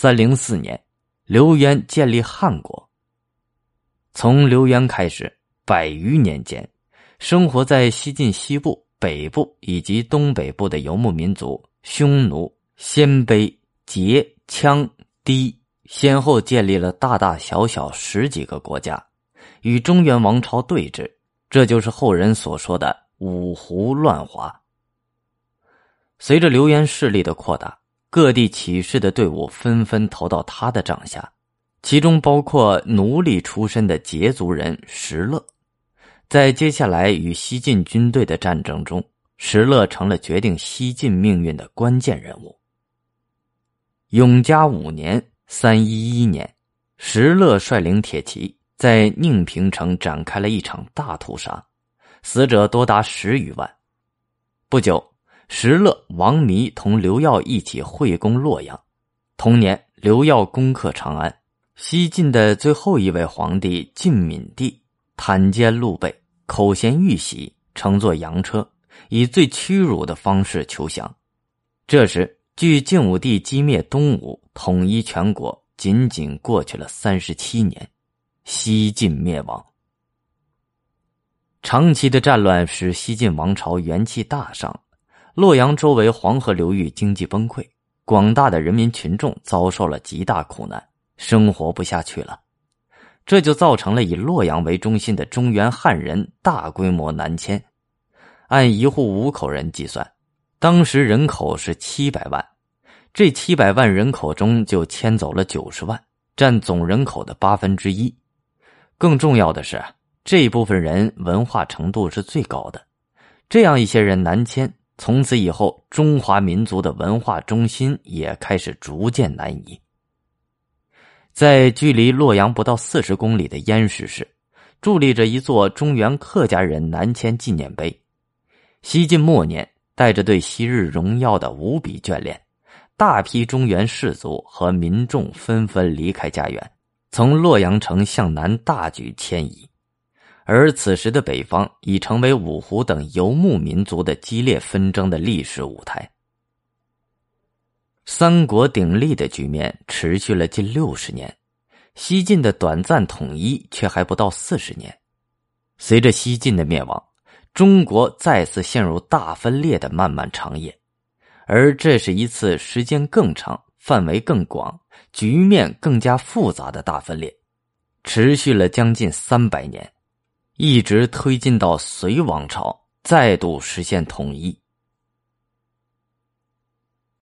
三零四年，刘渊建立汉国。从刘渊开始，百余年间，生活在西晋西部、北部以及东北部的游牧民族匈奴、鲜卑、羯、羌、氐，先后建立了大大小小十几个国家，与中原王朝对峙。这就是后人所说的五胡乱华。随着刘渊势力的扩大，各地起事的队伍纷纷投到他的帐下，其中包括奴隶出身的羯族人石勒。在接下来与西晋军队的战争中，石勒成了决定西晋命运的关键人物。永嘉五年（三一一年），石勒率领铁骑在宁平城展开了一场大屠杀，死者多达十余万。不久。石勒、王弥同刘耀一起会攻洛阳。同年，刘耀攻克长安。西晋的最后一位皇帝晋闵帝袒肩露背，口衔玉玺，乘坐羊车，以最屈辱的方式求降。这时，距晋武帝击灭东吴、统一全国，仅仅过去了三十七年，西晋灭亡。长期的战乱使西晋王朝元气大伤。洛阳周围黄河流域经济崩溃，广大的人民群众遭受了极大苦难，生活不下去了。这就造成了以洛阳为中心的中原汉人大规模南迁。按一户五口人计算，当时人口是七百万，这七百万人口中就迁走了九十万，占总人口的八分之一。更重要的是，这部分人文化程度是最高的。这样一些人南迁。从此以后，中华民族的文化中心也开始逐渐南移。在距离洛阳不到四十公里的燕市市，伫立着一座中原客家人南迁纪念碑。西晋末年，带着对昔日荣耀的无比眷恋，大批中原士族和民众纷纷离开家园，从洛阳城向南大举迁移。而此时的北方已成为五胡等游牧民族的激烈纷争的历史舞台。三国鼎立的局面持续了近六十年，西晋的短暂统一却还不到四十年。随着西晋的灭亡，中国再次陷入大分裂的漫漫长夜，而这是一次时间更长、范围更广、局面更加复杂的大分裂，持续了将近三百年。一直推进到隋王朝再度实现统一。